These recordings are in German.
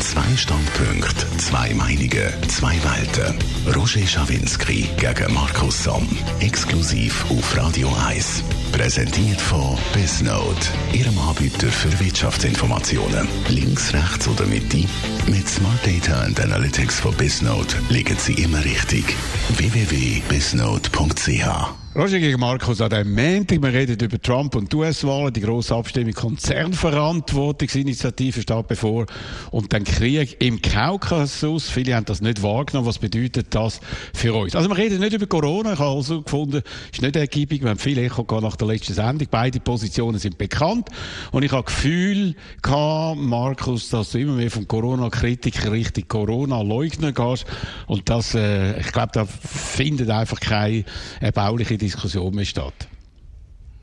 Zwei Standpunkte, zwei Meinungen, zwei Welten. Roger Schawinski gegen Markus Somm. Exklusiv auf Radio 1. Präsentiert von Bisnote, Ihrem Anbieter für Wirtschaftsinformationen. Links, rechts oder Mitte? Mit Smart Data and Analytics von Bisnote liegen Sie immer richtig. www.bisnote.ch Roger gegen Markus an diesem Montag. Wir reden über Trump und die US-Wahlen. Die grosse Abstimmung Konzernverantwortungsinitiative steht bevor. Und dann Krieg im Kaukasus. Viele haben das nicht wahrgenommen. Was bedeutet das für uns? Also wir reden nicht über Corona. Ich habe also gefunden, ist nicht ergiebig. Wir haben viel Echo nach der letzten Sendung. Beide Positionen sind bekannt. Und ich habe Gefühl gehabt, Markus, dass du immer mehr vom Corona-Kritiker Richtung Corona-Leugner gehst. Und das, äh, ich glaube, da findet einfach keine erbauliche Diskussion mehr statt.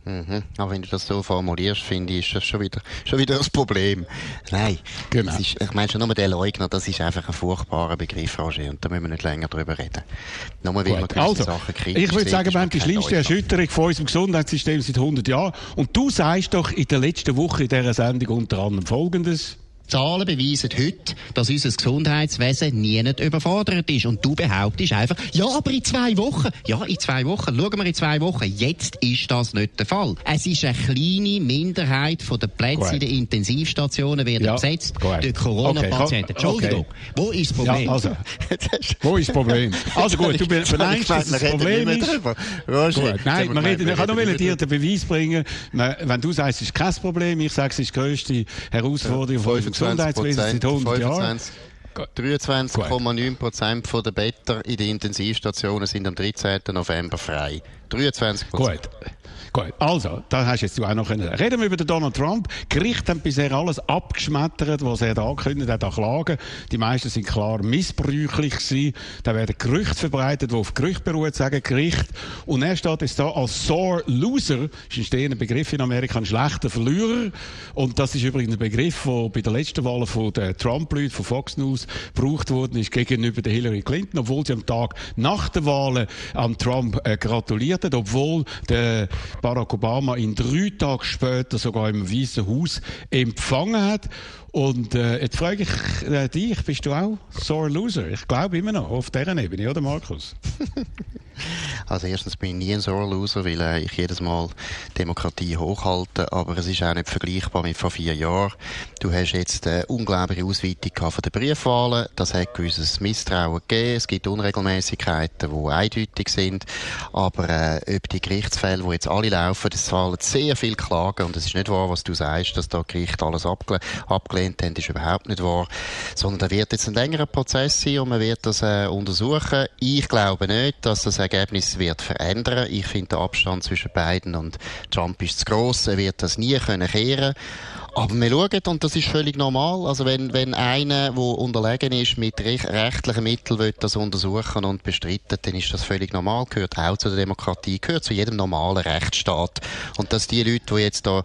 Mhm. Aber wenn du das so formulierst, finde ich, ist das schon wieder, schon wieder ein Problem. Nein. Genau. Ist, ich meine schon nur der Leugner, das ist einfach ein furchtbarer Begriff, Roger, und da müssen wir nicht länger drüber reden. Nur weil man also, Sachen kritisch Ich würde sagen, wir haben die schlimmste Erschütterung von unserem Gesundheitssystem seit 100 Jahren. Und du sagst doch in der letzten Woche in dieser Sendung unter anderem Folgendes. Zahlen beweisen heute, dass unser Gesundheitswesen nie nicht überfordert ist. Und du behauptest einfach, ja, aber in zwei Wochen. Ja, in zwei Wochen. Schauen wir in zwei Wochen. Jetzt ist das nicht der Fall. Es ist eine kleine Minderheit von den Plätzen in den Intensivstationen werden ja. besetzt durch Corona-Patienten. Okay. Entschuldigung. Okay. Wo ist das Problem? Ja, also, wo ist das Problem? Also gut, du verneint, dass das Problem ist. Gut. Nein, man redet, ich kann nur dir den Beweis bringen. Wenn du sagst, es ist kein Problem, ich sage, es ist die grösste Herausforderung von Gesundheitswesen seit 100 Jahren. 23,9% der Betten in den Intensivstationen sind am 13. November frei. 23%. Gut. Gut, also, da hast jetzt du auch noch können. Reden wir über den Donald Trump. Gericht haben bisher alles abgeschmettert, was er da angekündigt hat, auch Klagen. Die meisten sind klar missbräuchlich gewesen. Da werden Gerüchte verbreitet, die auf Gerüchte beruhen, sagen Gericht. Und er steht jetzt da als sore loser, ist ein Begriff in Amerika, ein schlechter Verlierer. Und das ist übrigens ein Begriff, der bei der letzten Wahl von den Trump-Leuten, von Fox News, gebraucht worden ist gegenüber der Hillary Clinton, obwohl sie am Tag nach der Wahl an Trump äh, gratuliert hat, obwohl der Barack Obama ihn drei Tage später sogar im Weißen Haus empfangen hat. Und äh, jetzt frage ich äh, dich, bist du auch sore loser? Ich glaube immer noch auf dieser Ebene, oder Markus? Also erstens bin ich nie ein sore loser, weil äh, ich jedes Mal Demokratie hochhalte, aber es ist auch nicht vergleichbar mit vor vier Jahren. Du hast jetzt eine unglaubliche Ausweitung von den Briefwahlen, das hat gewisses Misstrauen gegeben, es gibt Unregelmäßigkeiten, die eindeutig sind, aber äh, ob die Gerichtsfälle, die jetzt alle laufen, das fallen sehr viel Klagen und es ist nicht wahr, was du sagst, dass da Gericht alles abgelehnt abgelehnt haben, ist überhaupt nicht wahr, sondern da wird jetzt ein längerer Prozess sein und man wird das äh, untersuchen. Ich glaube nicht, dass das Ergebnis wird verändern. Ich finde, der Abstand zwischen Biden und Trump ist zu gross. Er wird das nie können kehren. Aber wir schauen, und das ist völlig normal, also wenn, wenn einer, der unterlegen ist, mit rechtlichen Mitteln will das untersuchen und bestreiten, dann ist das völlig normal, gehört auch zu der Demokratie, gehört zu jedem normalen Rechtsstaat. Und dass die Leute, die jetzt da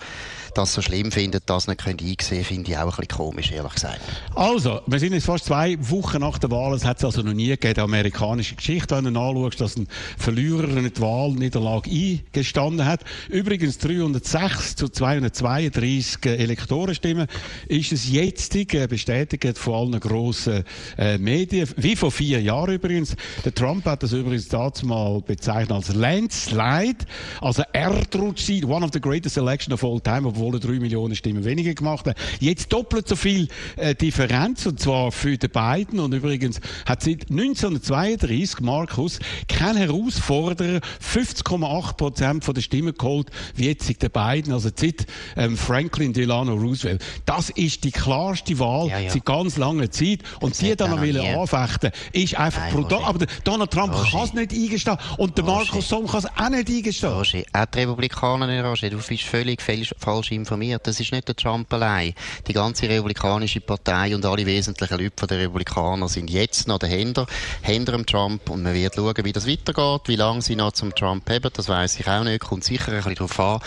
das so schlimm finden, das nicht können einsehen finde ich auch ein bisschen komisch, ehrlich gesagt. Also, wir sind jetzt fast zwei Wochen nach der Wahl. Es hat es also noch nie gegeben, amerikanische Geschichte, wenn du anschaust, dass ein Verlierer eine Wahlniederlage eingestanden hat. Übrigens 306 zu 232 Elektorenstimmen ist es jetzt äh, bestätigt von allen grossen äh, Medien, wie vor vier Jahren übrigens. Der Trump hat das übrigens dazu mal bezeichnet als Landslide, also Erdrutsch, one of the greatest election of all time, obwohl er drei Millionen Stimmen weniger gemacht hat. Jetzt doppelt so viel äh, Differenz, und zwar für die beiden. Und übrigens hat seit 1932 Markus kein Herausforderer 50,8 Prozent der Stimmen geholt, wie jetzt der beiden, also seit ähm, Franklin Delano Roosevelt. Das ist die klarste Wahl ja, ja. seit ganz langer Zeit. Und das die dann noch wollen anfechten, ist einfach brutal. Aber Donald Trump kann es nicht eingestehen. Und der Markus Somm kann es auch nicht eingestehen. Roger, auch die Republikaner nicht, Roger. Du bist völlig falsch informiert. Das ist nicht der Trump allein. Die ganze Republikanische Partei und alle wesentlichen Leute der Republikaner sind jetzt noch dahinter, hinter dem Trump und man wird schauen, wie das weitergeht, wie lange sie noch zum Trump haben, das weiß ich auch nicht. Kommt sicher ein bisschen darauf an,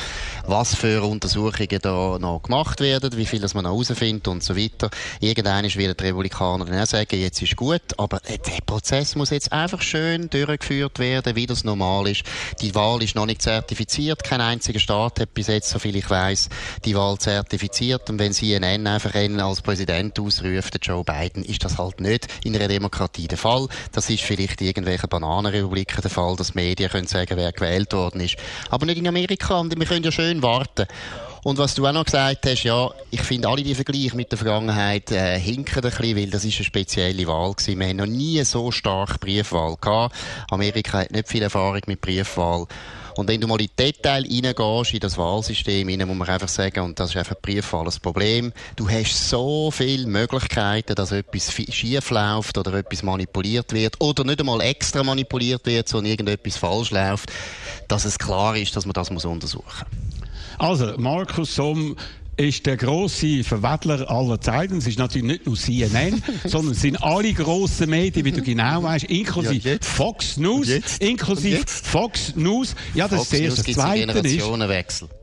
was für Untersuchungen da noch gemacht gemacht werden, wie viel das man herausfindet und so weiter. Irgendwann wird die Republikaner dann auch sagen, jetzt ist gut, aber der Prozess muss jetzt einfach schön durchgeführt werden, wie das normal ist. Die Wahl ist noch nicht zertifiziert, kein einziger Staat hat bis jetzt, soviel ich weiß, die Wahl zertifiziert und wenn CNN einfach einen als Präsident ausruft, Joe Biden, ist das halt nicht in einer Demokratie der Fall. Das ist vielleicht in irgendwelchen Bananenrepubliken der Fall, dass Medien können sagen, wer gewählt worden ist. Aber nicht in Amerika und wir können ja schön warten. Und was du auch noch gesagt hast, ja, ich finde alle die Vergleiche mit der Vergangenheit äh, hinken ein bisschen, weil das ist eine spezielle Wahl gewesen. Wir haben noch nie so stark Briefwahl gehabt. Amerika hat nicht viel Erfahrung mit Briefwahl. Und wenn du mal in die Details reingehst, in das Wahlsystem, rein, muss man einfach sagen, und das ist einfach Briefwahl ein Problem, du hast so viele Möglichkeiten, dass etwas schief läuft oder etwas manipuliert wird oder nicht einmal extra manipuliert wird, sondern irgendetwas falsch läuft, dass es klar ist, dass man das untersuchen muss. Also, Markus Somm ist der große Verwettler aller Zeiten. Es ist natürlich nicht nur CNN, sondern es sind alle grossen Medien, wie du genau weißt, inklusive ja, Fox News, inklusive Fox News. Ja, das Fox ist das erste. Zweite ist.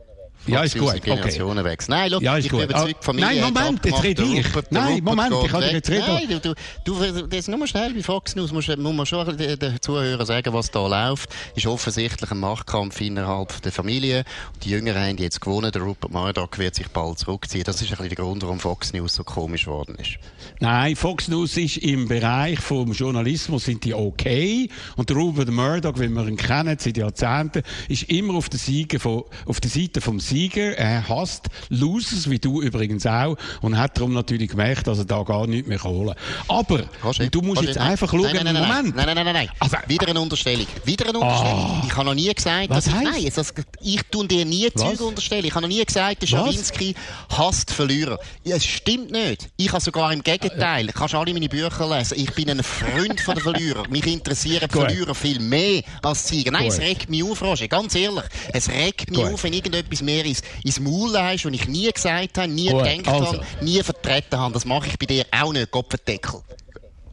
Ja, ist gut. Okay. Nein, look, ja, ist ich bin überzeugt, Familie Nein, Moment, jetzt rede ich. Nein, Moment, ich kann dir jetzt reden. Nein, du, du, das nur schnell bei Fox News muss, muss man schon den Zuhörern sagen, was da läuft. Ist offensichtlich ein Machtkampf innerhalb der Familie. Die Jüngeren haben jetzt gewonnen. Der Rupert Murdoch wird sich bald zurückziehen. Das ist ein bisschen der Grund, warum Fox News so komisch geworden ist. Nein, Fox News ist im Bereich vom Journalismus sind die okay. Und der Rupert Murdoch, wie wir ihn kennen seit Jahrzehnten, ist immer auf der, Seite von, auf der Seite vom Sieger. Er hasst Losers, wie du übrigens auch, und hat darum natürlich gemerkt, dass er da gar nichts mehr holen Aber Roger, du musst Roger, jetzt nein, einfach schauen, nein, nein, nein, Moment. Nein, nein, nein, nein, nein. Also, Wieder eine Unterstellung. Wieder eine Unterstellung. Oh. Ich habe noch nie gesagt, Was dass heißt? ich, nein, ich tue dir nie Züge unterstellen. Ich habe noch nie gesagt, der Schawinski hasst Verlierer. Es stimmt nicht. Ich habe sogar im Gegenteil. Du kannst alle meine Bücher lesen. Ich bin ein Freund von den Verlierern. Mich interessieren Verlierer viel mehr als Sieger. Nein, Gut. es regt mich auf, Roger. Ganz ehrlich. Es regt mich Gut. auf, wenn irgendetwas mehr ist ins Maul hast, was ich nie gesagt habe, nie Gut, gedacht also. habe, nie vertreten habe. Das mache ich bei dir auch nicht, Kopfendeckel.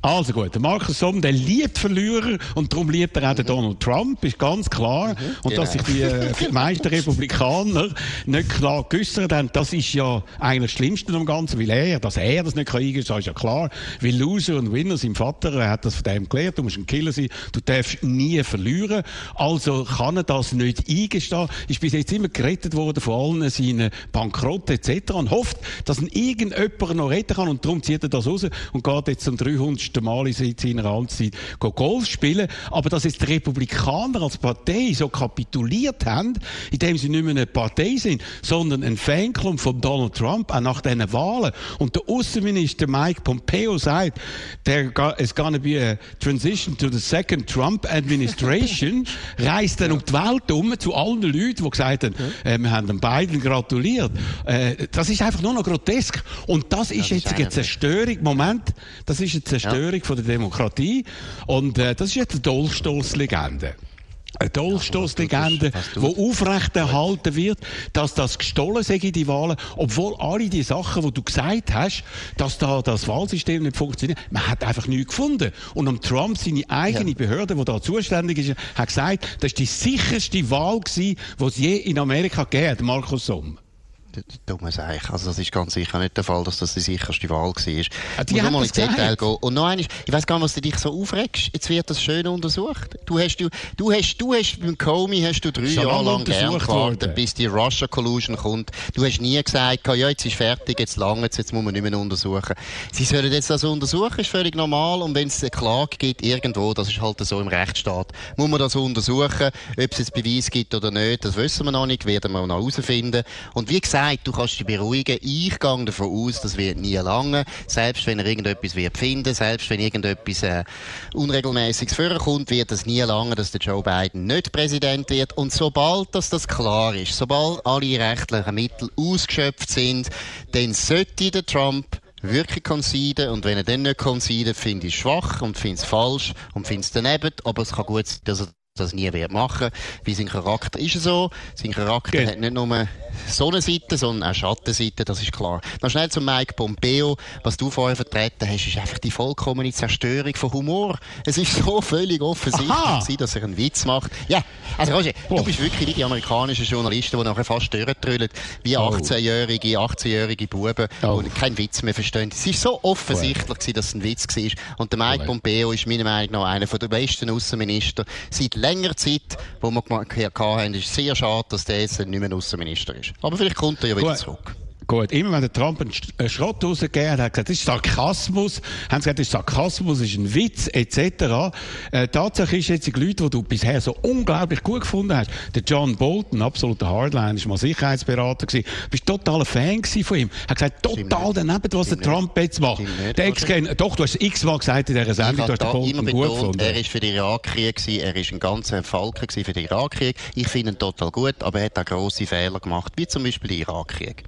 Also gut, der Markus Somm, der liebt Verlierer und darum liebt er auch den Donald Trump, ist ganz klar. Mhm, und genau. dass sich die äh, meisten Republikaner nicht klar geäussert haben, das ist ja eigentlich das Schlimmste am Ganzen, weil er, dass er das nicht eingestehen kann, ist ja klar. Weil Loser und Winner, sein Vater, er hat das von dem gelernt, du musst ein Killer sein, du darfst nie verlieren. Also kann er das nicht eingestehen. Ist bis jetzt immer gerettet worden von allen seinen Bankrotten etc. und hofft, dass ihn irgendjemand noch retten kann und darum zieht er das raus und geht jetzt zum 300 erste Mal in seiner Amtszeit Golf spielen. Aber dass jetzt die Republikaner als Partei so kapituliert haben, indem sie nicht mehr eine Partei sind, sondern ein Fanclub von Donald Trump, auch nach diesen Wahlen. Und der Außenminister Mike Pompeo sagt, there is gonna be a transition to the second Trump administration, reist dann um die Welt um zu allen Leuten, die gesagt haben, äh, wir haben den Biden gratuliert. Äh, das ist einfach nur noch grotesk. Und das ist das jetzt ist eine Zerstörung. Moment, das ist eine Zerstörung Zerstörung von der Demokratie. Und äh, das ist jetzt eine Dolchstoßlegende. Eine Dolchstoßlegende, die aufrechterhalten wird, dass das gestohlen sei, die Wahlen, obwohl alle die Sachen, die du gesagt hast, dass da das Wahlsystem nicht funktioniert, man hat einfach nichts gefunden. Und am Trump, seine eigene ja. Behörde, die da zuständig ist, hat gesagt, das ist die sicherste Wahl gewesen, die es je in Amerika gegeben hat, Markus Somm dumme Sache. Also das ist ganz sicher nicht der Fall, dass das die sicherste Wahl war. Ja, die muss mal ins Detail gehen. Und noch eines, ich weiß gar nicht, was du dich so aufregst. Jetzt wird das schön untersucht. Du hast, du, du hast, du hast beim Comey hast du drei Jahre lang gern gewartet, bis die Russia Collusion kommt. Du hast nie gesagt, ja, jetzt ist fertig, jetzt lange, jetzt muss man nicht mehr untersuchen. Sie sollen jetzt das untersuchen, ist völlig normal. Und wenn es eine Klage gibt irgendwo, das ist halt so im Rechtsstaat, muss man das untersuchen. Ob es jetzt Beweis gibt oder nicht, das wissen wir noch nicht, werden wir noch herausfinden. Und wie gesagt, gesagt, du kannst dich beruhigen. Ich gehe davon aus, das wird nie lange. Selbst wenn er irgendetwas wird finden, selbst wenn irgendetwas äh, Unregelmäßiges vorkommt, wird es nie lange, dass der Joe Biden nicht Präsident wird. Und sobald dass das klar ist, sobald alle rechtlichen Mittel ausgeschöpft sind, dann sollte der Trump wirklich conceden und wenn er dann nicht conceden, finde ich es schwach und finde es falsch und finde es daneben, aber es kann gut sein, dass er das nie wird machen, wie sein Charakter ist so. Sein Charakter okay. hat nicht nur Sonnenseite, sondern auch Schattenseite, das ist klar. Noch schnell zu Mike Pompeo. Was du vorher vertreten hast, ist einfach die vollkommene Zerstörung von Humor. Es ist so völlig offensichtlich, dass er einen Witz macht. Ja, also Roger, du bist wirklich wie die amerikanischen Journalisten, die nachher fast durchdrüllen, wie 18-jährige, 18-jährige Buben, oh. die keinen Witz mehr verstehen. Es ist so offensichtlich, dass es ein Witz war. Und der Mike Pompeo ist meiner Meinung nach einer der besten Außenminister seit längerer Zeit, wo wir haben. Es ist sehr schade, dass der jetzt nicht mehr Außenminister ist. Aber vielleicht kommt er ja wieder Gut. zurück. Gut, immer wenn der Trump einen Schrott rausgegeben hat, hat gesagt, das ist Sarkasmus, haben sie gesagt, das ist Sarkasmus, das ist ein Witz, etc. Äh, Tatsache ist jetzt, die Leute, die du bisher so unglaublich gut gefunden hast, der John Bolton, absoluter Hardline, ist mal Sicherheitsberater gewesen, bist totaler Fan von ihm, hat gesagt, total daneben, was der Trump jetzt macht. Der ex doch, du hast x-mal gesagt in dieser Sendung, du hast den Bolton gut gefunden. Er ist für den Irakkrieg gewesen, er ist ein ganzer Falke für den Irakkrieg. Ich finde ihn total gut, aber er hat auch grosse Fehler gemacht, wie zum Beispiel den Irakkrieg.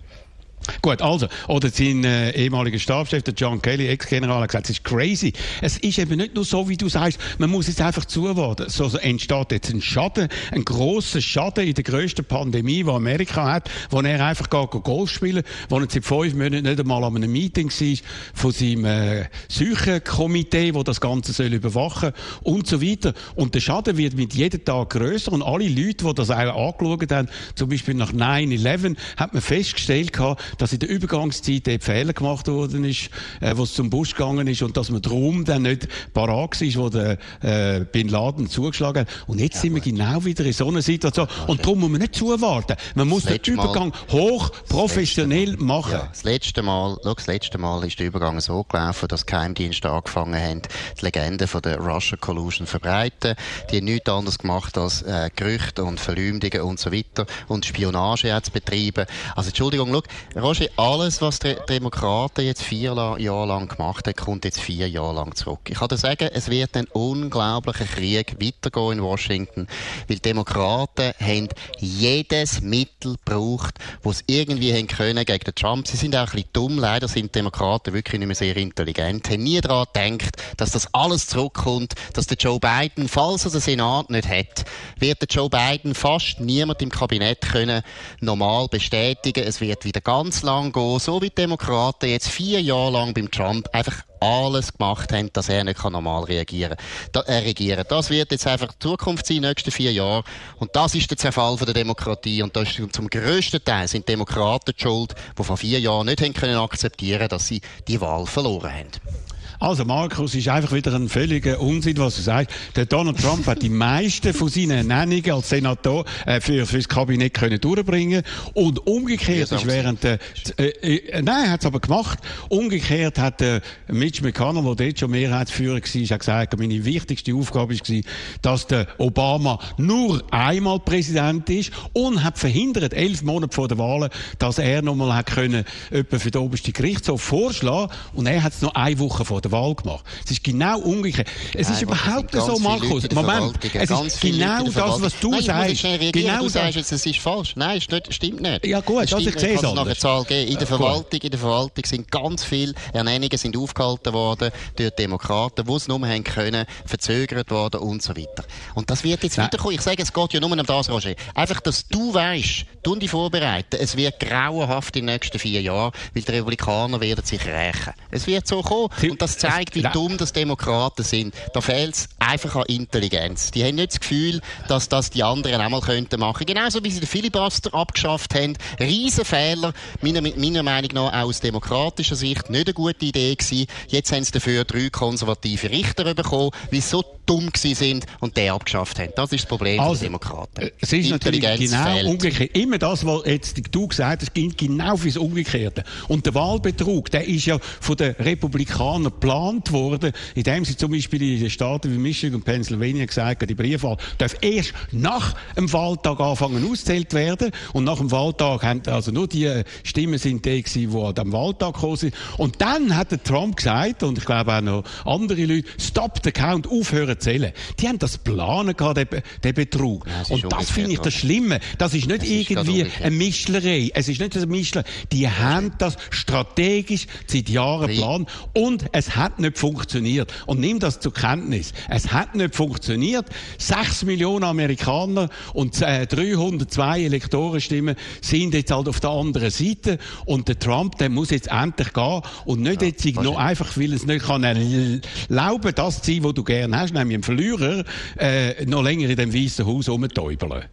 Gut, also, oder sein äh, ehemaliger Stabschef, der John Kelly, Ex-General, hat gesagt, es ist crazy. Es ist eben nicht nur so, wie du sagst, man muss jetzt einfach zuwarten. So, entsteht jetzt ein Schaden, ein grosser Schaden in der grössten Pandemie, die Amerika hat, wo er einfach geht Golf spielen, wo er seit fünf Monaten nicht einmal an einem Meeting war von seinem äh, Seuchenkomitee, das das Ganze soll überwachen und so weiter. Und der Schaden wird mit jedem Tag grösser und alle Leute, die das auch angeschaut haben, zum Beispiel nach 9-11, hat man festgestellt dass in der Übergangszeit dort Fehler gemacht worden ist, äh, wo es zum Busch gegangen ist und dass man drum dann nicht parat war, wo der äh, Bin Laden zugeschlagen hat. Und jetzt ja, sind wir genau wieder in so einer Situation. Und darum muss man nicht zuwarten. Man muss den Übergang Mal, hoch professionell machen. Ja, das letzte Mal, schau, das letzte Mal ist der Übergang so gelaufen, dass Geheimdienste angefangen haben, die Legende von der Russia Collusion verbreiten. Die haben nichts anderes gemacht als äh, Gerüchte und Verleumdungen und so weiter und Spionage zu betreiben. Also Entschuldigung, schau, Roger, alles, was die Demokraten jetzt vier Jahre lang gemacht haben, kommt jetzt vier Jahre lang zurück. Ich kann dir sagen, es wird ein unglaublicher Krieg weitergehen in Washington, weil die Demokraten haben jedes Mittel gebraucht, das sie irgendwie haben können gegen den Trump. Sie sind auch ein bisschen dumm. Leider sind die Demokraten wirklich nicht mehr sehr intelligent. Haben nie daran gedacht, dass das alles zurückkommt, dass der Joe Biden, falls er den Senat nicht hat, wird der Joe Biden fast niemand im Kabinett können normal bestätigen. Es wird wieder ganz ganz lang gehen, so wie die Demokraten jetzt vier Jahre lang beim Trump einfach alles gemacht haben, dass er nicht normal reagieren kann. Äh, regieren. Das wird jetzt einfach die Zukunft sein, in den nächsten vier Jahren. Und das ist der Zerfall von der Demokratie. Und das ist zum grössten Teil sind Demokraten die schuld, die vor vier Jahren nicht haben können akzeptieren, dass sie die Wahl verloren haben. Also Markus ist einfach wieder ein völliger Unsinn, was du sagst. Der Donald Trump hat die meisten von seinen Ernennungen als Senator äh, für, für das Kabinett können durchbringen und umgekehrt ist während der, äh, äh, nein, hat es aber gemacht. Umgekehrt hat der Mitch McConnell, der dort schon Mehrheitsführer war, hat gesagt, meine wichtigste Aufgabe war, dass der Obama nur einmal Präsident ist und hat verhindert, elf Monate vor der Wahl, dass er nochmal hat können, für den obersten Gerichtshof vorschlagen und er hat es noch eine Woche vor der der Wahl gemacht. Es ist genau umgekehrt. Es ist überhaupt nicht so, Markus. Moment. Es ist genau das, was du Nein, sagst. Genau du sagst jetzt, es ist falsch. Nein, es stimmt nicht. Ja gut, also ich sehe es anders. Zahl geben. In der Verwaltung, in der Verwaltung sind ganz viele Ernennungen sind aufgehalten worden durch Demokraten, die es nur haben können, verzögert worden und so weiter. Und das wird jetzt weiterkommen. Ich sage, es geht ja nur um das, Roger. Einfach, dass du weißt, du dich vorbereiten. Es wird grauenhaft in den nächsten vier Jahren, weil die Republikaner werden sich rächen. Es wird so kommen. Und das zeigt, wie dumm das Demokraten sind. Da fehlt es einfach an Intelligenz. Die haben nicht das Gefühl, dass das die anderen auch mal könnten machen. Genauso wie sie den Filibuster abgeschafft haben. Riesenfehler. Meiner, meiner Meinung nach auch aus demokratischer Sicht nicht eine gute Idee gewesen. Jetzt haben sie dafür drei konservative Richter bekommen, sie so dumm gewesen sind und den abgeschafft haben. Das ist das Problem also, der Demokraten. Äh, es ist natürlich genau fehlt. umgekehrt. Immer das, was jetzt du gesagt hast, gilt genau fürs Umgekehrte. Und der Wahlbetrug, der ist ja von den Republikanern geplant worden, indem sie zum Beispiel in den Staaten wie Michigan und Pennsylvania gesagt haben, die Briefwahl darf erst nach dem Wahltag anfangen auszählt werden. Und nach dem Wahltag haben also nur die Stimmen sind die gewesen, die an dem Wahltag gekommen sind. Und dann hat der Trump gesagt, und ich glaube auch noch andere Leute, stop the count, aufhören erzählen. Die haben das planen gehabt, den, den Betrug. Ja, und das finde ich das Schlimme. Das ist nicht das irgendwie ist eine Mischlerei. Es ist nicht eine Mischlerei. Die haben das strategisch seit Jahren geplant und es hat nicht funktioniert. Und nimm das zur Kenntnis. Es hat nicht funktioniert. Sechs Millionen Amerikaner und äh, 302 Elektorenstimmen sind jetzt halt auf der anderen Seite und der Trump, der muss jetzt endlich gehen und nicht ja, jetzt noch einfach, weil es nicht kann erlauben, das zu sein, was du gerne hast, nämlich ein Verlierer, äh, noch länger in dem weißen Haus rumtäubeln.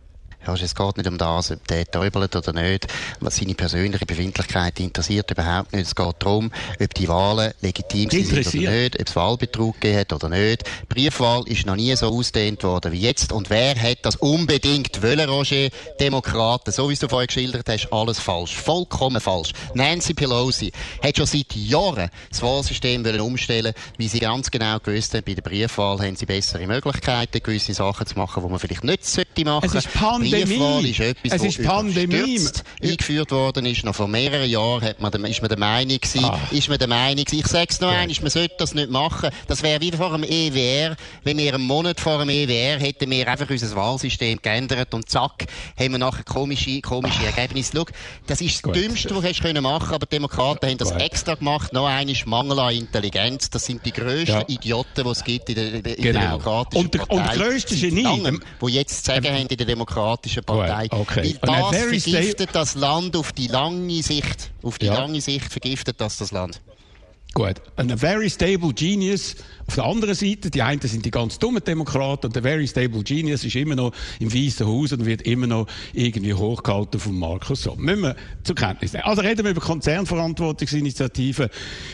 Ja, es geht nicht um das, ob der täubelt oder nicht. Was seine persönliche Befindlichkeit interessiert überhaupt nicht. Es geht darum, ob die Wahlen legitim sind oder nicht, ob es Wahlbetrug gegeben hat oder nicht. Die Briefwahl ist noch nie so ausdehnt worden wie jetzt. Und wer hat das unbedingt wollen, Roger? Demokraten. So wie du vorhin geschildert hast, alles falsch. Vollkommen falsch. Nancy Pelosi hat schon seit Jahren das Wahlsystem wollen umstellen, weil sie ganz genau gewusst hat, bei der Briefwahl haben sie bessere Möglichkeiten, gewisse Sachen zu machen, die man vielleicht nicht machen sollte. Pandemie. ist etwas, es ist Pandemie. eingeführt worden ist. Noch vor mehreren Jahren hat man, ist man der Meinung gewesen, ah. ist man der Meinung ich sag's noch ja. einmal, man sollte das nicht machen. Das wäre wie vor dem EWR. Wenn wir einen Monat vor dem EWR hätten wir einfach unser Wahlsystem geändert und zack, haben wir nachher komische, komische ah. Ergebnisse. Schau, das ist das Gut. Dümmste, was du können machen aber die Demokraten haben das Gut. extra gemacht. Noch einmal Mangel an Intelligenz. Das sind die grössten ja. Idioten, die es gibt in der, in der genau. demokratischen und, Partei. Und der grösste Genie. Die jetzt zu sagen ähm, haben in der Demokratischen Demokratischen Partei. Okay. Weil das vergiftet das Land auf die lange Sicht. Auf die ja. lange Sicht vergiftet das das Land. Gut. Ein very stable genius auf der anderen Seite, die einen sind die ganz dummen Demokraten und der very stable genius ist immer noch im Weißen Haus und wird immer noch irgendwie hochgehalten von Markus So. Müssen wir zur Kenntnis nehmen. Also reden wir über Konzernverantwortungsinitiativen.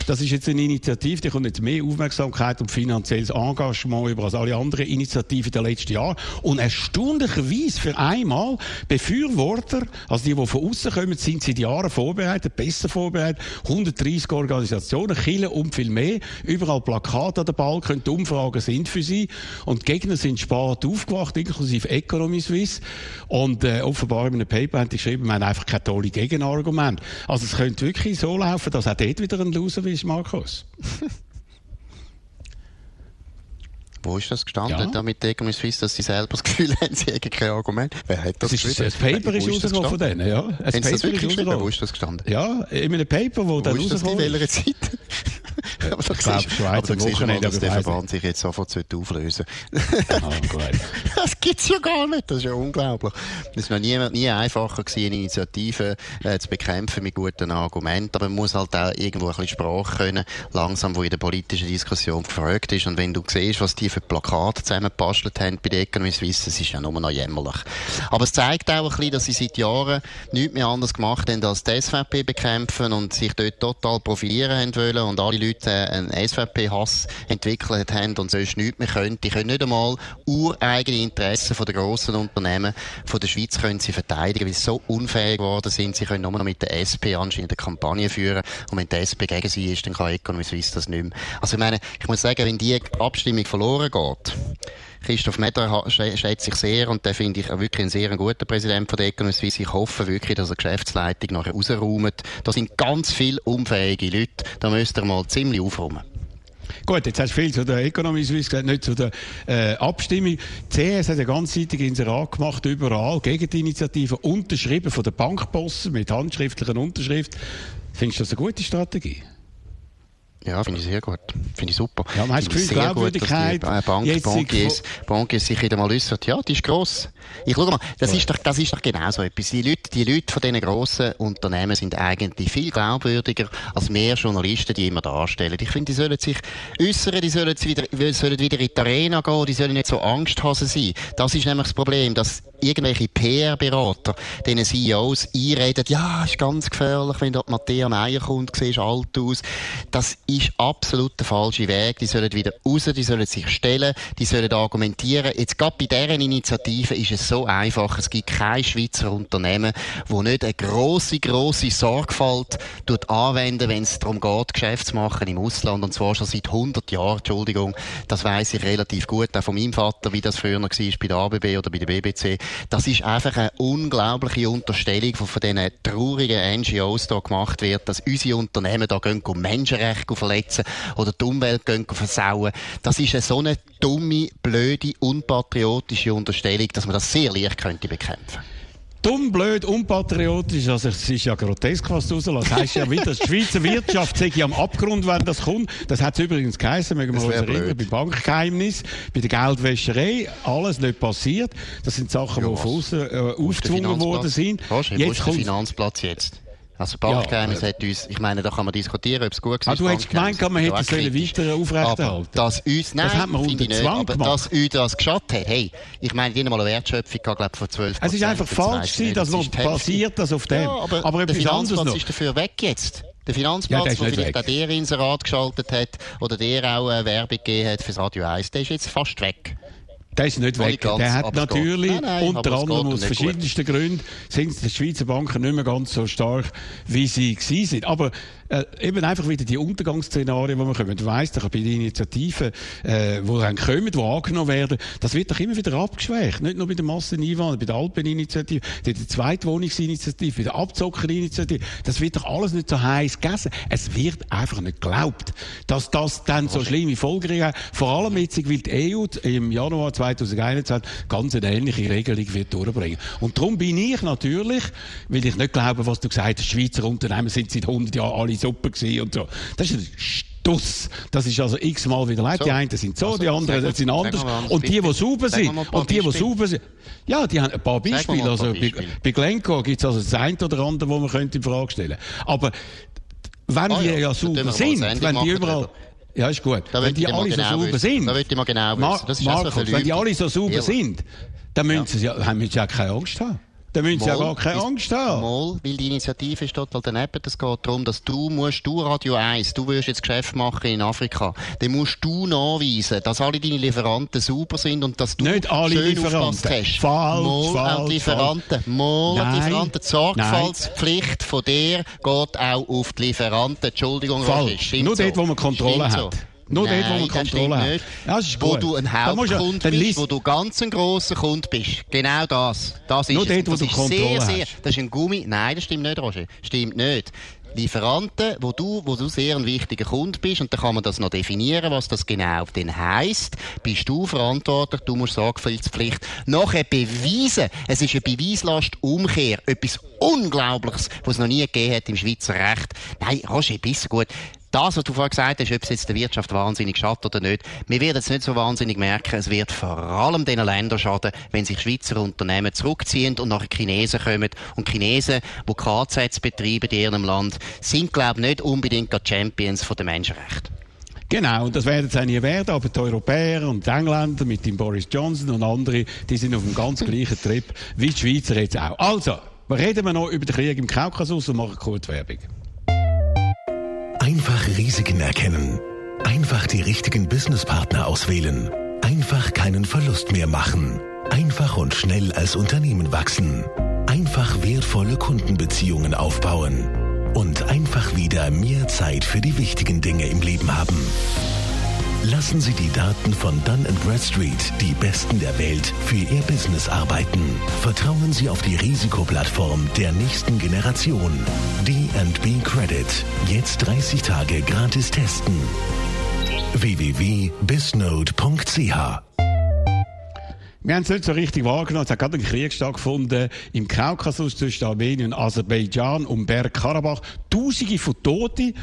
Das ist jetzt eine Initiative, die kommt jetzt mehr Aufmerksamkeit und finanzielles Engagement über als alle anderen Initiativen der letzten Jahre. Und erstaunlicherweise für einmal Befürworter, also die, die von außen kommen, sind seit Jahren vorbereitet, besser vorbereitet. 130 Organisationen, Kirchen und viel mehr. Überall Plakate an der Balken, die Umfragen sind für sie. Und die Gegner sind spät aufgewacht, inklusive Economy Suisse. Und äh, offenbar in einem Paper haben die geschrieben, wir haben einfach keine tolle Gegenargumente. Also es könnte wirklich so laufen, dass auch dort wieder ein Loser ist, Markus. Wo ist das gestanden, ja. da mit Economy Suisse, dass sie selber das Gefühl haben, sie hätten kein Argument? Wer hat das, das ist, Das Paper ist rausgekommen von denen, ja. Ein Paper das wirklich ist Wo ist das gestanden? Ja, in einem Paper, wo, wo dann rausgekommen ist. In welcher Zeit? aber ich glaube, Schweizer Wochenende. dass der Verband sich jetzt sofort auflösen ah, Das gibt's ja gar nicht. Das ist ja unglaublich. Es war noch nie, nie einfacher gewesen, Initiativen äh, zu bekämpfen mit guten Argumenten. Aber man muss halt auch irgendwo ein bisschen Sprache können, langsam, wo in der politischen Diskussion gefragt ist. Und wenn du siehst, was die für Plakate zusammengebastelt haben bei der Economy Suisse, das ist ja nur noch jämmerlich. Aber es zeigt auch ein bisschen, dass sie seit Jahren nichts mehr anders gemacht haben, als die SVP bekämpfen und sich dort total profilieren haben wollen und alle Leute äh, einen SVP-Hass entwickelt haben und sonst nichts mehr können. Die können nicht einmal ureigene Interessen den grossen Unternehmen von der Schweiz können sie verteidigen, weil sie so unfähig geworden sind. Sie können nur noch mit der SP anscheinend eine Kampagne führen und wenn die SP gegen sie ist, dann kann Economy Suisse das nicht mehr. Also ich meine, ich muss sagen, wenn die Abstimmung verloren geht, Christoph Meder schätze ich sehr und der finde ich wirklich ein sehr guter Präsident von der Economy Suisse. Ich hoffe wirklich, dass er Geschäftsleitung nachher rausräumt. Da sind ganz viele unfähige Leute. Da müsst ihr mal ziemlich aufräumen. Gut, jetzt hast du viel zu der Economy Suisse gesagt, nicht zu der äh, Abstimmung. Die CS hat eine ganzseitige Inserat gemacht, überall, gegen die Initiative, unterschrieben von den Bankbossen mit handschriftlichen Unterschrift. Findest du das eine gute Strategie? Ja, finde ich sehr gut. Finde ich super. Ja, man hat das Gefühl, Glaubwürdigkeit. Gut, Bank, Bankiers, Bankiers sich wieder mal äußert, ja, die ist gross. Ich schau mal, das ist doch, das ist doch genau so etwas. Die Leute, die Leute von diesen grossen Unternehmen sind eigentlich viel glaubwürdiger als mehr Journalisten, die immer darstellen. Ich finde, die sollen sich äußern, die sollen wieder, sollen wieder in die Arena gehen, die sollen nicht so Angsthasen sein. Das ist nämlich das Problem, dass irgendwelche PR-Berater diesen CEOs einreden, ja, ist ganz gefährlich, wenn dort Matthäa Meier kommt, siehst alt aus. Das ist absolut der falsche Weg. Die sollen wieder raus, die sollen sich stellen, die sollen argumentieren. Jetzt gerade bei deren Initiative ist es so einfach. Es gibt kein Schweizer Unternehmen, wo nicht eine grosse, grosse Sorgfalt anwenden, wenn es darum geht, Geschäfte zu machen im Ausland. Und zwar schon seit 100 Jahren, Entschuldigung. Das weiß ich relativ gut, auch von meinem Vater, wie das früher war bei der ABB oder bei der BBC. Das ist einfach eine unglaubliche Unterstellung, die von diesen traurigen NGOs da gemacht wird, dass unsere Unternehmen da gehen, um Menschenrechte verletzen oder die Umwelt gehen, versauen. Das ist eine so eine dumme, blöde, unpatriotische Unterstellung, dass man das sehr leicht könnte bekämpfen Dumm, blöd, unpatriotisch, also es ist ja grotesk, was du rauslässt. Das heisst ja wieder, die Schweizer Wirtschaft sei ja am Abgrund, wenn das kommt. Das hat es übrigens geheißen, mögen wir uns erinnern, bei Bankgeheimnis, bei der Geldwäscherei, alles nicht passiert. Das sind Sachen, ja, die von außen äh, aufgezwungen worden sind. Was, jetzt wo ist der Finanzplatz jetzt? Also Bankgeheimnis ja, hat uns, ich meine, da kann man diskutieren, ob es gut war. Ah, du hättest gemeint, man hätte es weiter aufrechterhalten dass uns, nein, das hat man unter Zwang nicht, aber dass uns das geschadet hat, hey, ich meine, die haben mal eine Wertschöpfung glaube von 12 Es ist einfach falsch gewesen, dass man basiert das auf dem. Ja, aber, aber der Finanzplatz ist dafür weg jetzt. Der Finanzplatz, ja, der vielleicht auch der Inserat geschaltet hat oder der auch eine Werbung gegeben hat fürs Radio 1, der ist jetzt fast weg. Der ist nicht weg. Der hat natürlich, nein, nein, unter anderem aus verschiedensten Gründen, sind die Schweizer Banken nicht mehr ganz so stark, wie sie gewesen sind. Aber äh, eben einfach wieder die Untergangsszenarien, die wir kommen. Du weißt doch, bei den Initiativen, äh, die dann kommen, die angenommen werden, das wird doch immer wieder abgeschwächt. Nicht nur bei der Masseneinwanderung, bei der Alpeninitiative, bei der Zweitwohnungsinitiative, bei der Abzockerinitiative. Das wird doch alles nicht so heiß gegessen. Es wird einfach nicht geglaubt, dass das dann so schlimme Folgen hat. Vor allem jetzt, weil die EU im Januar 2021 ganz eine ähnliche Regelung wird durchbringen. Und darum bin ich natürlich, weil ich nicht glaube, was du gesagt hast, Schweizer Unternehmen sind seit 100 Jahren alle super gewesen und so. Das ist ein Stuss. Das ist also x-mal widerlegt. So. Die einen sind so, also, die anderen sind anders. Und die, die sauber sind, und die, die sauber sind, ja, die haben ein paar Beispiele. Also Beispiele. Bei, bei Glencore gibt es also das eine oder andere, wo man könnte in Frage stellen. Aber wenn ah, die ja, ja sauber sind, wenn die überall, ja, ist gut. Da wenn die alle so genau sauber sind, da ich mal genau wissen. Das ist Markus, wenn die alle so sauber sind, dann müssen sie ja, haben wir ja keine Angst haben. Dann müssen Sie ja gar keine Angst haben. Mal, weil die Initiative ist total daneben. Es geht darum, dass du musst, du Radio 1, du willst jetzt Geschäft machen in Afrika, dann musst du nachweisen, dass alle deine Lieferanten sauber sind und dass du Nicht alle schön Lieferanten. hast. Falsch, Mal falsch, Lieferanten. Mal Nein. Lieferanten. Die Sorgfaltspflicht von dir geht auch auf die Lieferanten. Entschuldigung, falsch. Nur dort, wo man Kontrolle hat. So. Nur Nein, dort, wo man Kontrolle hat. Nicht. Ja, das ist wo gut. du ein Hauptkunde bist, wo du ganz ein grosser Kunde bist. Genau das. Das ist Nur dort, wo du Kontrolle sehr, sehr, Das ist ein Gummi. Nein, das stimmt nicht, Roger. Stimmt nicht. Lieferanten, wo du, wo du sehr ein wichtiger Kunde bist, und da kann man das noch definieren, was das genau denn heisst, bist du verantwortlich, du musst Sorgfaltspflicht nachher beweisen. Es ist eine Beweislastumkehr, etwas Unglaubliches, was es noch nie gegeben hat im Schweizer Recht. Nein, Roger, bist gut das, was du vorhin gesagt hast, ob es jetzt der Wirtschaft wahnsinnig schadet oder nicht, wir werden es nicht so wahnsinnig merken. Es wird vor allem den Ländern schaden, wenn sich Schweizer Unternehmen zurückziehen und nachher Chinesen kommen. Und Chinesen, die KZs betreiben in ihrem Land, sind, glaube ich, nicht unbedingt die Champions der Menschenrechte. Genau, und das werden es auch nie werden, aber die Europäer und die Engländer mit dem Boris Johnson und andere, die sind auf dem ganz gleichen Trip wie die Schweizer jetzt auch. Also, reden wir noch über den Krieg im Kaukasus und machen kurz Werbung. Einfach Risiken erkennen. Einfach die richtigen Businesspartner auswählen. Einfach keinen Verlust mehr machen. Einfach und schnell als Unternehmen wachsen. Einfach wertvolle Kundenbeziehungen aufbauen. Und einfach wieder mehr Zeit für die wichtigen Dinge im Leben haben. Lassen Sie die Daten von Dun Bradstreet, die Besten der Welt, für Ihr Business arbeiten. Vertrauen Sie auf die Risikoplattform der nächsten Generation. D&B Credit. Jetzt 30 Tage gratis testen. www.bisnode.ch wir haben es nicht so richtig wahrgenommen. Es hat gerade ein Krieg stattgefunden im Kaukasus zwischen Armenien und Aserbaidschan um Bergkarabach. Tausende von Toten.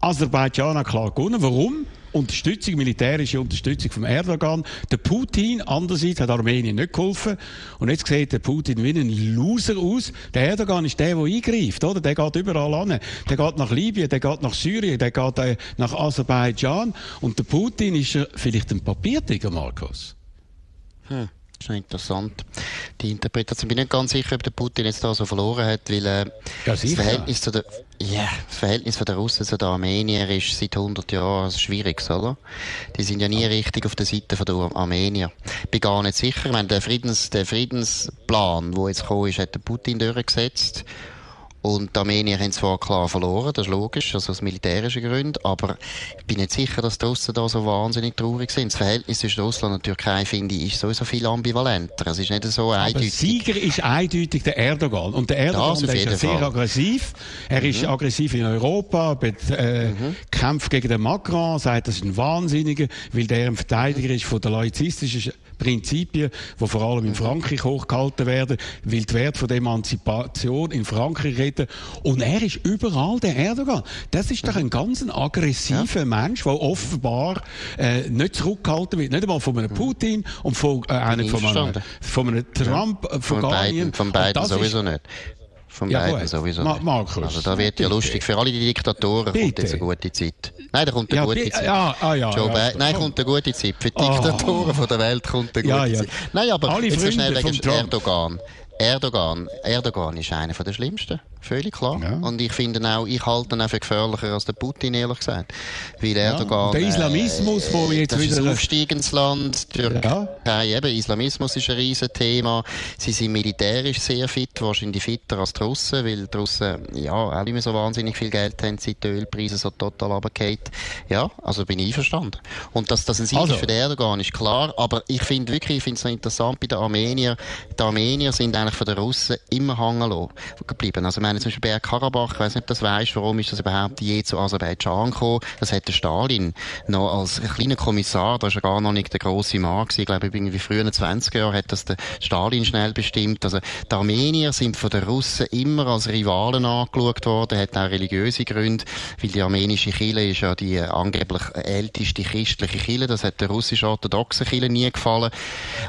Aserbaidschan hat klar gewonnen. Warum? Unterstützung, militärische Unterstützung vom Erdogan. Der Putin, andererseits, hat Armenien nicht geholfen. Und jetzt sieht der Putin wie ein Loser aus. Der Erdogan ist der, der eingreift, oder? Der geht überall an. Der geht nach Libyen, der geht nach Syrien, der geht äh, nach Aserbaidschan. Und der Putin ist vielleicht ein Papiertiger, Markus. Hm. Das ist interessant. Die Interpretation. Ich bin nicht ganz sicher, ob der Putin jetzt da so verloren hat, weil äh, ja, das, Verhältnis zu der, yeah, das Verhältnis von der Russen zu den Armenier ist seit 100 Jahren schwierig, oder? Die sind ja nie richtig auf der Seite der Armenier. Ich bin gar nicht sicher. Ich meine, der, Friedens, der Friedensplan, der jetzt gekommen ist, hat der Putin durchgesetzt. Und die Armenier haben zwar klar verloren, das ist logisch, also aus militärischen Gründen, aber ich bin nicht sicher, dass die Russen da so wahnsinnig traurig sind. Das Verhältnis zwischen Russland und Türkei, finde ich, ist sowieso viel ambivalenter. Es ist nicht so eindeutig. Aber Sieger ist eindeutig der Erdogan. Und der Erdogan der ist ja sehr aggressiv. Er mhm. ist aggressiv in Europa, äh, mhm. kämpft gegen den Macron, sagt, das ist ein Wahnsinniger, weil der ein Verteidiger ist von der laizistischen Prinzipien, die vor allem in mhm. Frankreich hochgehalten werden, weil die Wert von der Emanzipation in Frankreich reden. Und er ist überall der Erdogan. Das ist doch ein ganz aggressiver ja. Mensch, der offenbar äh, nicht zurückgehalten wird. Nicht einmal von einem. Putin und von, äh, einem, von, einem, von einem Trump, ja. Äh, von, von beiden, von beiden sowieso nicht. Von ja, beiden gut. sowieso. Ma Markus. Also da wird ja lustig. Für alle die Diktatoren Bitte. kommt jetzt eine gute Zeit. Nein, da kommt eine ja, gute Zeit. Ja, ah, ja, Joe ja, Nein, kommt eine gute Zeit. Für die oh. Diktatoren von der Welt kommt eine gute Zeit. Nein, aber alle jetzt so schnell wegen Erdogan. Erdogan. Erdogan ist einer der schlimmsten. Völlig klar. Ja. Und ich finde auch, ich halte ihn auch für gefährlicher als der Putin, ehrlich gesagt. Weil Erdogan. Ja, der Islamismus, äh, wo jetzt das wieder. Ist ein aufsteigendes Land. Türkei, ja. eben, Islamismus ist ein Riesenthema. Sie sind militärisch sehr fit, wahrscheinlich fitter als die Russen, weil die Russen, ja, auch nicht mehr so wahnsinnig viel Geld haben, seit die Ölpreise so total runtergehen. Ja, also bin ich einverstanden. Und dass das ein Sieg also. für Erdogan ist klar. Aber ich finde wirklich, ich finde es noch interessant bei den Armeniern. Die Armenier sind eigentlich von den Russen immer hängen geblieben. Also, meine, zum Beispiel Bergkarabach, ich weiß nicht, ob das weißt, warum ist das überhaupt je zu Aserbaidschan gekommen? Das hätte Stalin noch als kleiner Kommissar, da er gar noch nicht der grosse Mann gewesen. Ich glaube, irgendwie früher in den 20er Jahren hat das der Stalin schnell bestimmt. Also, die Armenier sind von den Russen immer als Rivalen angeschaut worden, hat auch religiöse Gründe, weil die armenische Kirche ist ja die angeblich älteste christliche Kirche, das hat der russisch-orthodoxen Kirche nie gefallen.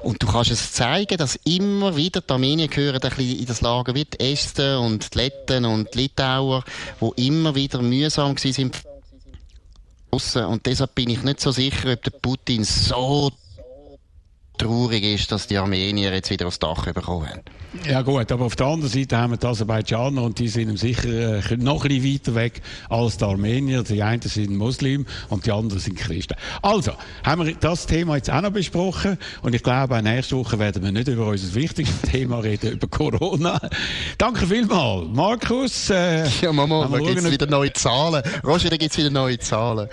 Und du kannst es zeigen, dass immer wieder die Armenier gehören ein bisschen in das Lager wie die Äste und die Letten und die Litauer, die immer wieder mühsam waren. Und deshalb bin ich nicht so sicher, ob der Putin so traurig ist, dass die Armenier jetzt wieder aufs Dach bekommen haben. Ja gut, aber auf der anderen Seite haben wir die Aserbaidschaner und die sind sicher äh, noch ein bisschen weiter weg als die Armenier. Die einen sind Muslim und die anderen sind Christen. Also, haben wir das Thema jetzt auch noch besprochen und ich glaube, nächste Woche werden wir nicht über unser wichtigstes Thema reden, über Corona. Danke vielmals, Markus. Äh, ja, Mama, da gibt es wieder neue Zahlen. Roger, da gibt es wieder neue Zahlen.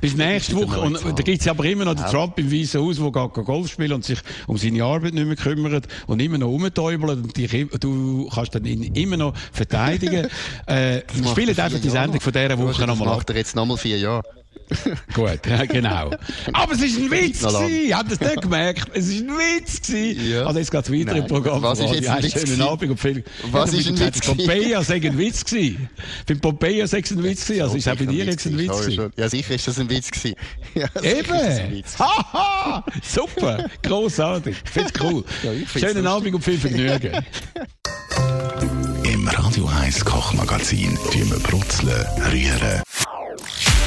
Bis nächste Woche. Und da gibt es aber immer noch den Trump im Weißen Haus, der Golf spielt und sich um seine Arbeit nicht mehr kümmert und immer noch rumtäubelt und dich, du kannst dann ihn immer noch verteidigen. äh, spielen einfach die Sendung von dieser Woche nochmal ab. macht er jetzt nochmal vier Jahre. Gut, ja, genau. Aber es war ein Witz gewesen. Ich habe das nicht gemerkt. Es war ein Witz gewesen. Ja. Also jetzt geht es weiter im Programm. Was ist jetzt ein Witz Schönen Abend und viel. Was ist ein Witz Pompeia sei ein Witz gewesen. Beim Pompeia sei ein Witz gewesen. Also ist auch bei dir jetzt ein Witz gewesen. Ja, sicher ist das ein Witz gewesen. Ja, Eben. Haha. Super. Grossartig. Ich finde es cool. Ja, Schönen Abend und viel Vergnügen. Im Radio 1 Kochmagazin tun wir brutzeln, rühren